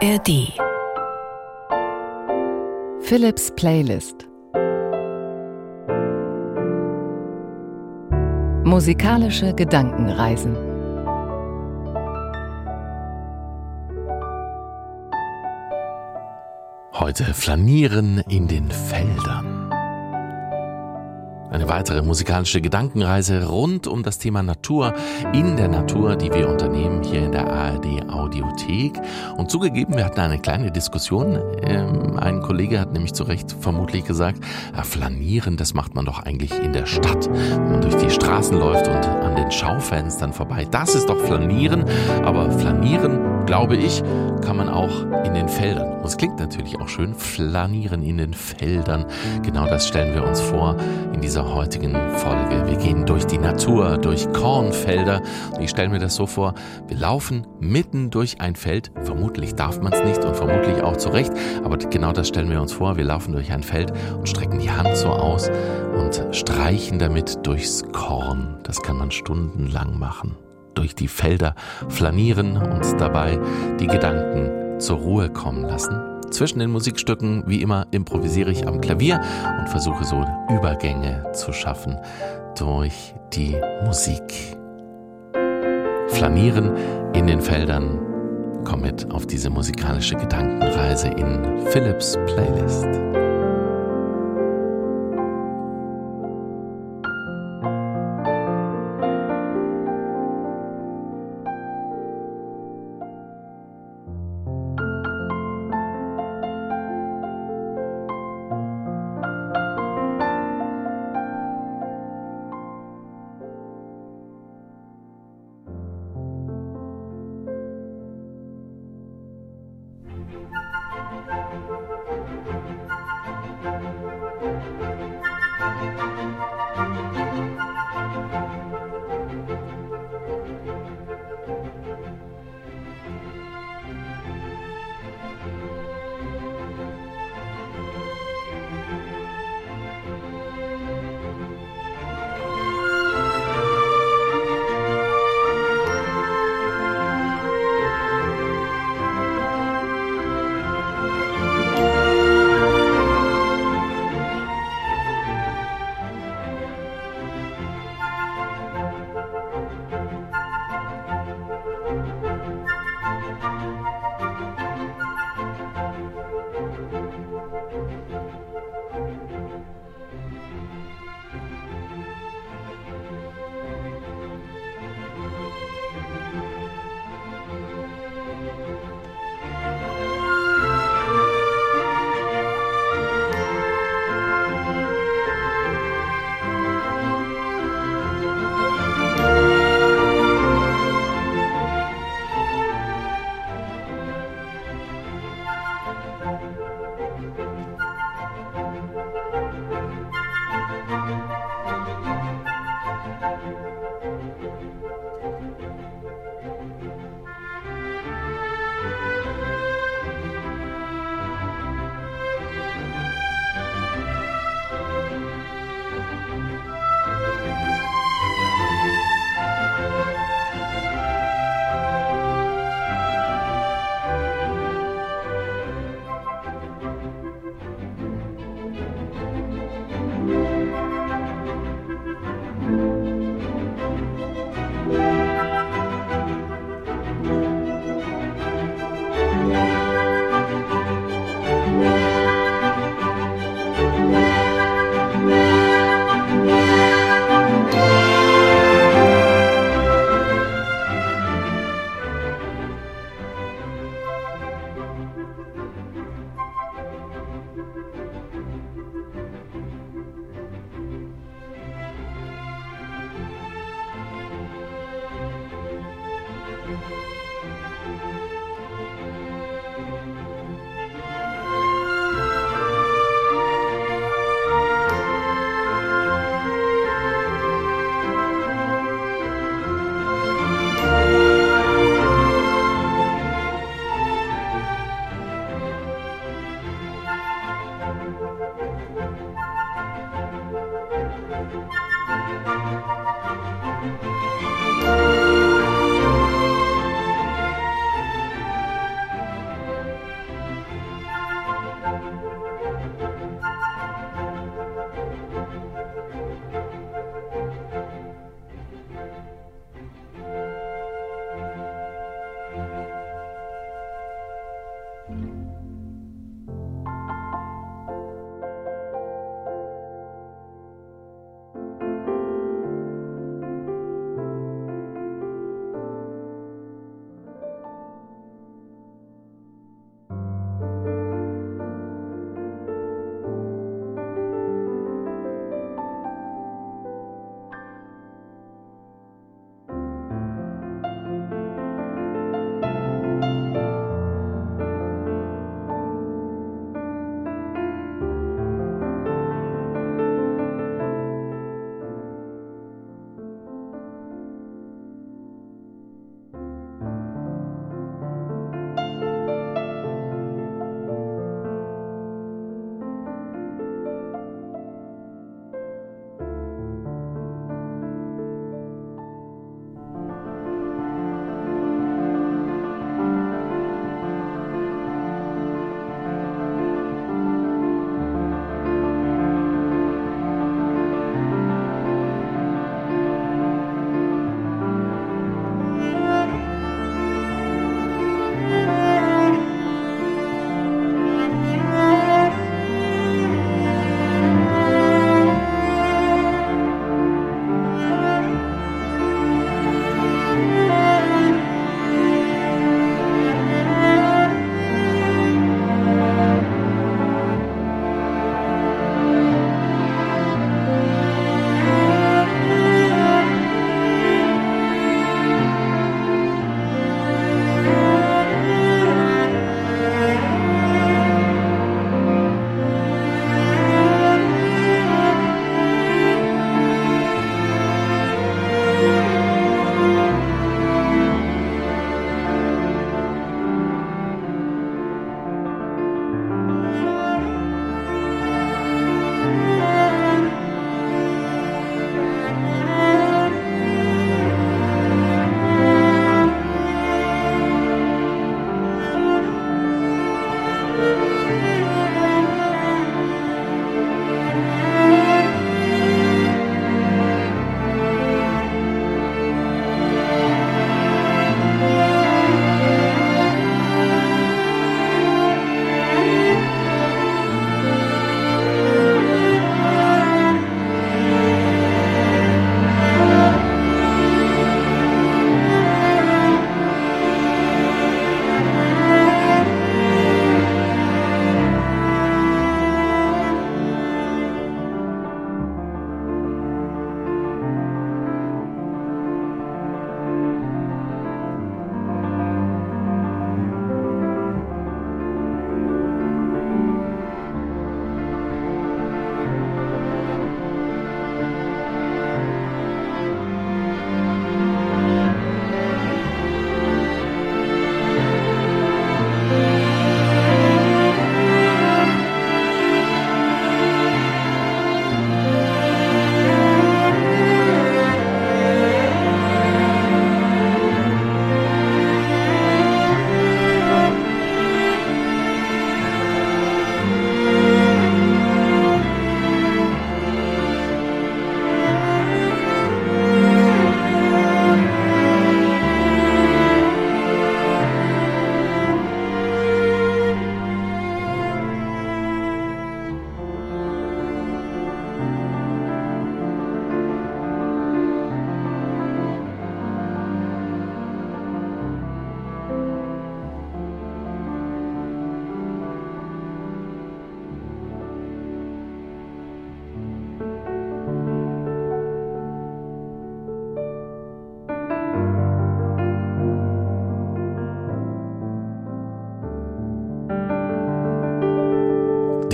ARD Philips Playlist. Musikalische Gedankenreisen. Heute flanieren in den Feldern. Eine weitere musikalische Gedankenreise rund um das Thema Natur in der Natur, die wir unternehmen hier in der ARD Audiothek. Und zugegeben, wir hatten eine kleine Diskussion. Ähm, ein Kollege hat nämlich zu Recht vermutlich gesagt, ja, flanieren, das macht man doch eigentlich in der Stadt. Wenn man durch die Straßen läuft und an den Schaufenstern vorbei. Das ist doch flanieren. Aber flanieren, glaube ich, kann man auch in den Feldern. Und es klingt natürlich auch schön, flanieren in den Feldern. Genau das stellen wir uns vor in dieser heutigen Folge. Wir gehen durch die Natur, durch Kornfelder. Und ich stelle mir das so vor, wir laufen mitten durch ein Feld. Vermutlich darf man es nicht und vermutlich auch zu Recht. Aber genau das stellen wir uns vor. Wir laufen durch ein Feld und strecken die Hand so aus und streichen damit durchs Korn. Das kann man stundenlang machen. Durch die Felder flanieren und dabei die Gedanken zur Ruhe kommen lassen. Zwischen den Musikstücken, wie immer, improvisiere ich am Klavier und versuche so Übergänge zu schaffen durch die Musik. Flanieren in den Feldern. Komm mit auf diese musikalische Gedankenreise in Philips Playlist.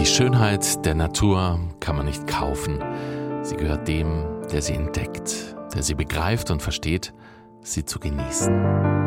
Die Schönheit der Natur kann man nicht kaufen. Sie gehört dem, der sie entdeckt, der sie begreift und versteht, sie zu genießen.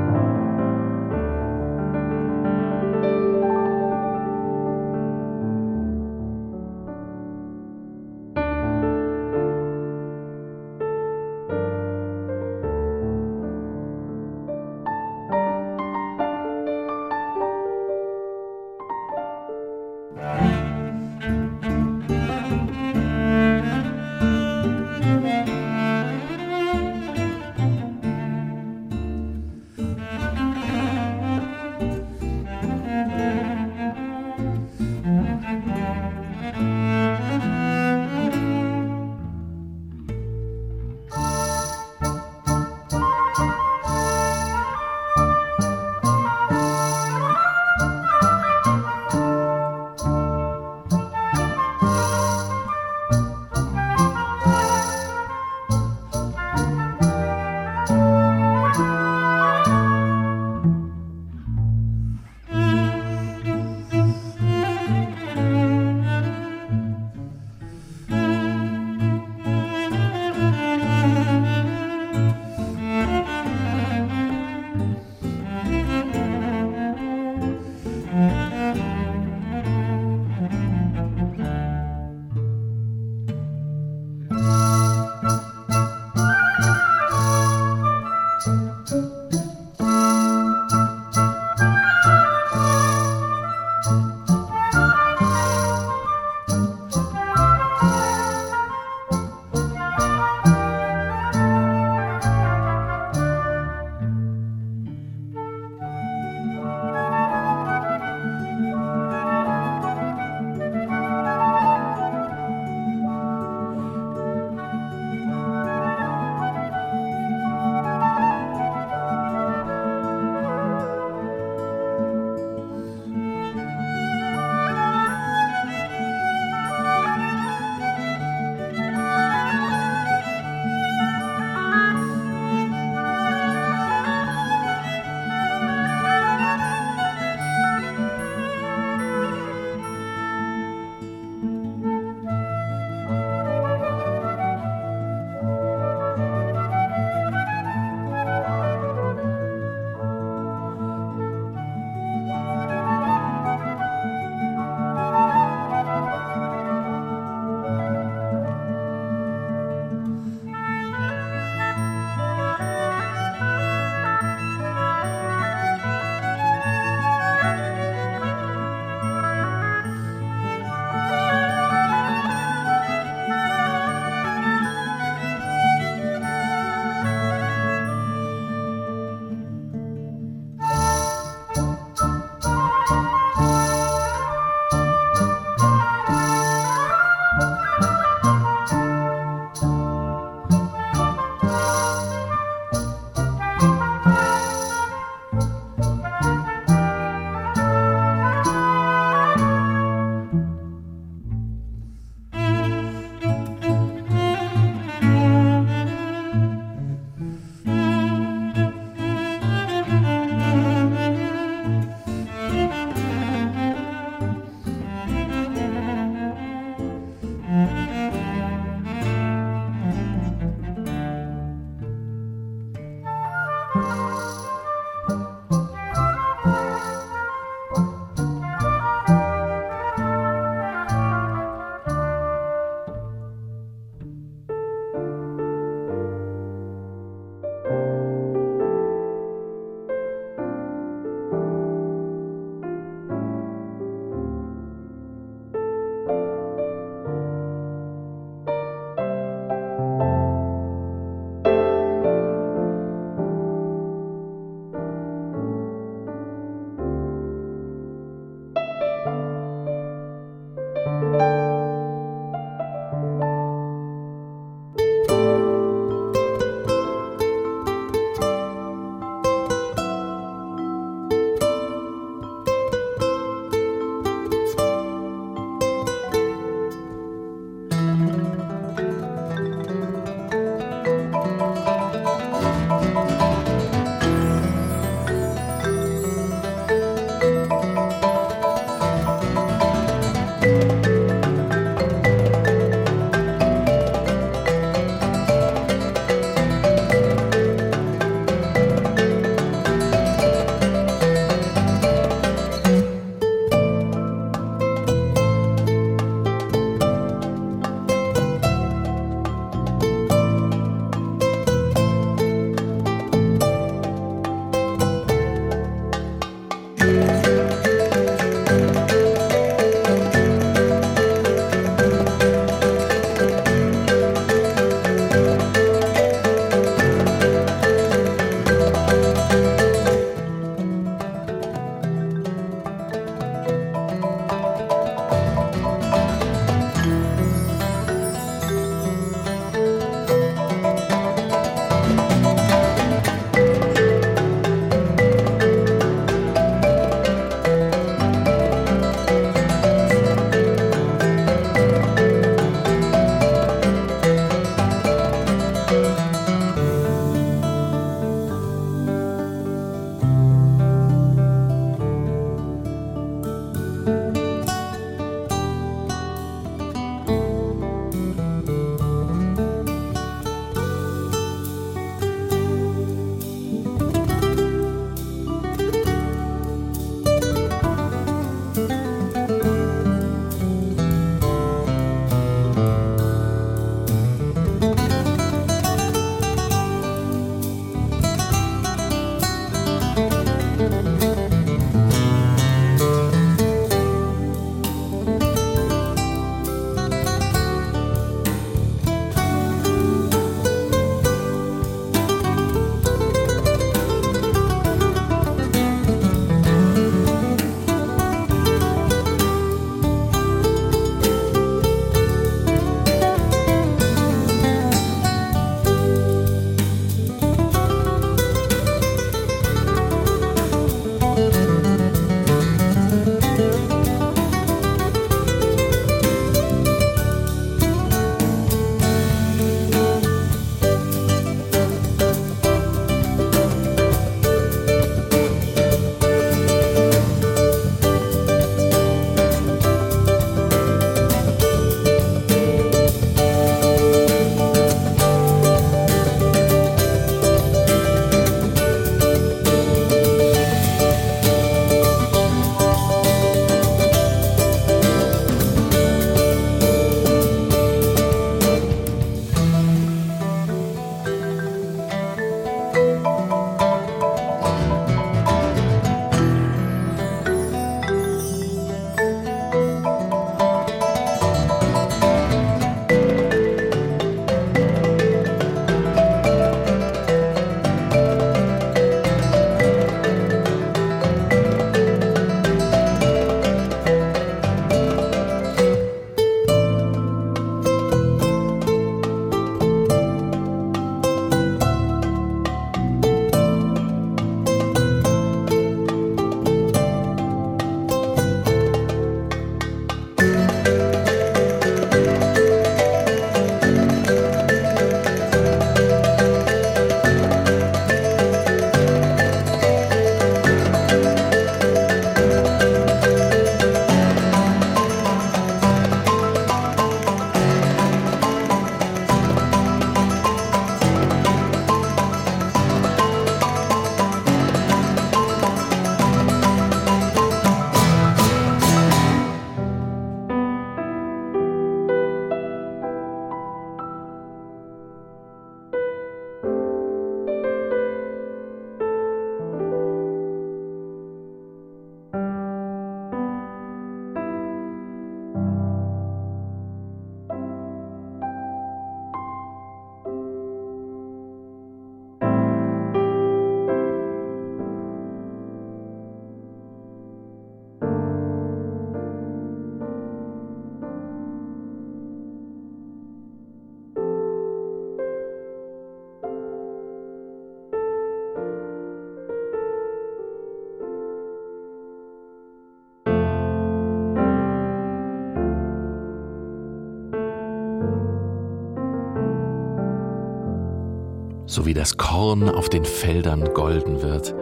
So wie das Korn auf den Feldern golden wird,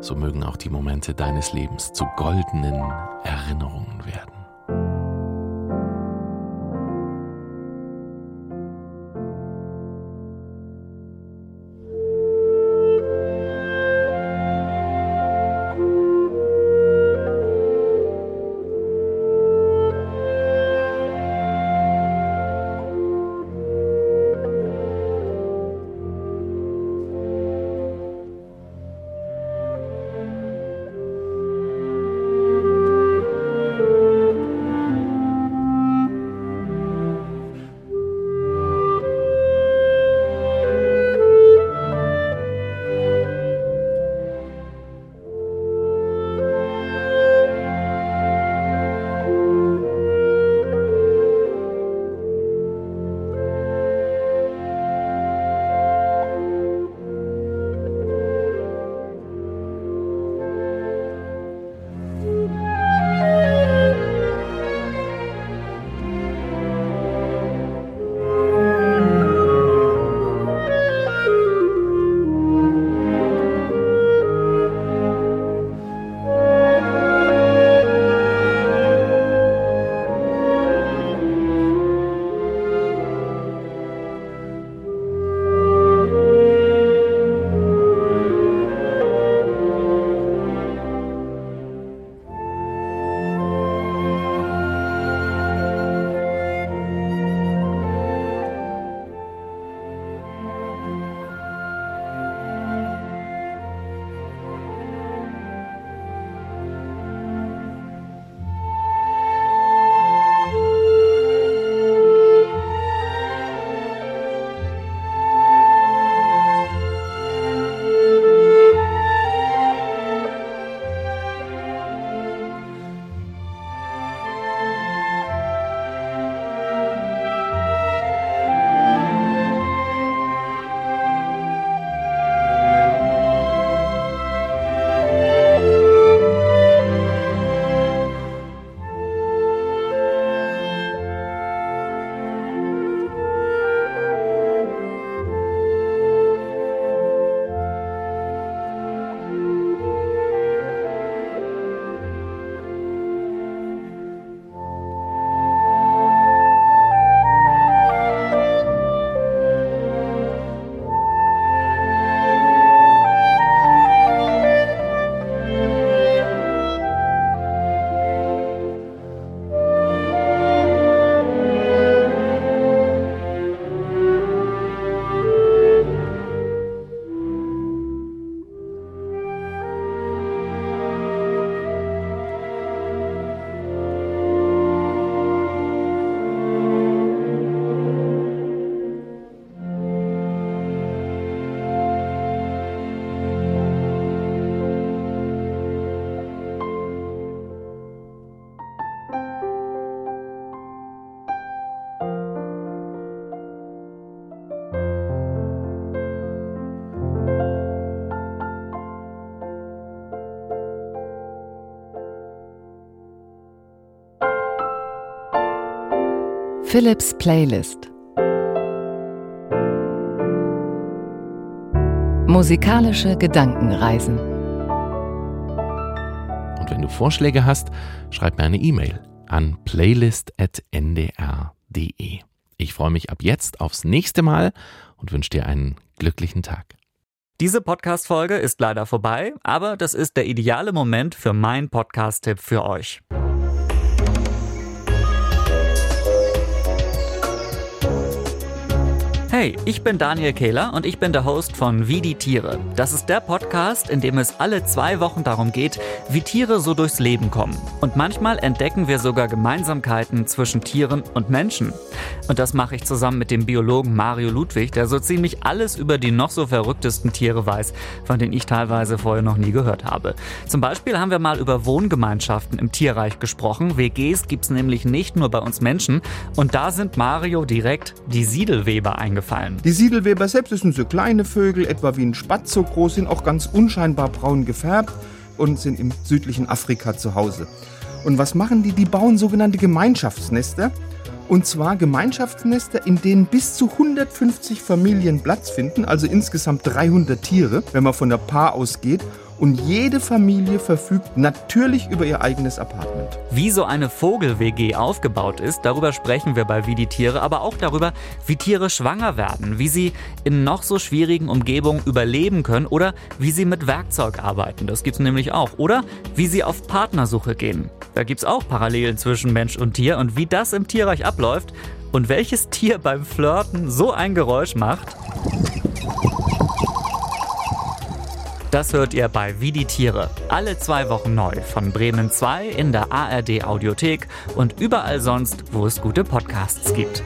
so mögen auch die Momente deines Lebens zu goldenen Erinnerungen werden. Philips Playlist Musikalische Gedankenreisen Und wenn du Vorschläge hast, schreib mir eine E-Mail an playlist.ndr.de. Ich freue mich ab jetzt aufs nächste Mal und wünsche dir einen glücklichen Tag. Diese Podcast-Folge ist leider vorbei, aber das ist der ideale Moment für meinen Podcast-Tipp für euch. Hey, ich bin Daniel Kehler und ich bin der Host von Wie die Tiere. Das ist der Podcast, in dem es alle zwei Wochen darum geht, wie Tiere so durchs Leben kommen. Und manchmal entdecken wir sogar Gemeinsamkeiten zwischen Tieren und Menschen. Und das mache ich zusammen mit dem Biologen Mario Ludwig, der so ziemlich alles über die noch so verrücktesten Tiere weiß, von denen ich teilweise vorher noch nie gehört habe. Zum Beispiel haben wir mal über Wohngemeinschaften im Tierreich gesprochen. WGs gibt es nämlich nicht nur bei uns Menschen. Und da sind Mario direkt die Siedelweber eingefallen gefallen. Die Siedelweber selbst sind so kleine Vögel, etwa wie ein Spatz so groß, sind auch ganz unscheinbar braun gefärbt und sind im südlichen Afrika zu Hause. Und was machen die? Die bauen sogenannte Gemeinschaftsnester. Und zwar Gemeinschaftsnester, in denen bis zu 150 Familien Platz finden, also insgesamt 300 Tiere, wenn man von der Paar ausgeht und jede Familie verfügt natürlich über ihr eigenes Apartment. Wie so eine Vogel-WG aufgebaut ist, darüber sprechen wir bei Wie die Tiere, aber auch darüber, wie Tiere schwanger werden, wie sie in noch so schwierigen Umgebungen überleben können oder wie sie mit Werkzeug arbeiten. Das gibt's nämlich auch. Oder wie sie auf Partnersuche gehen. Da gibt's auch Parallelen zwischen Mensch und Tier und wie das im Tierreich abläuft und welches Tier beim Flirten so ein Geräusch macht. Das hört ihr bei Wie die Tiere. Alle zwei Wochen neu von Bremen 2 in der ARD Audiothek und überall sonst, wo es gute Podcasts gibt.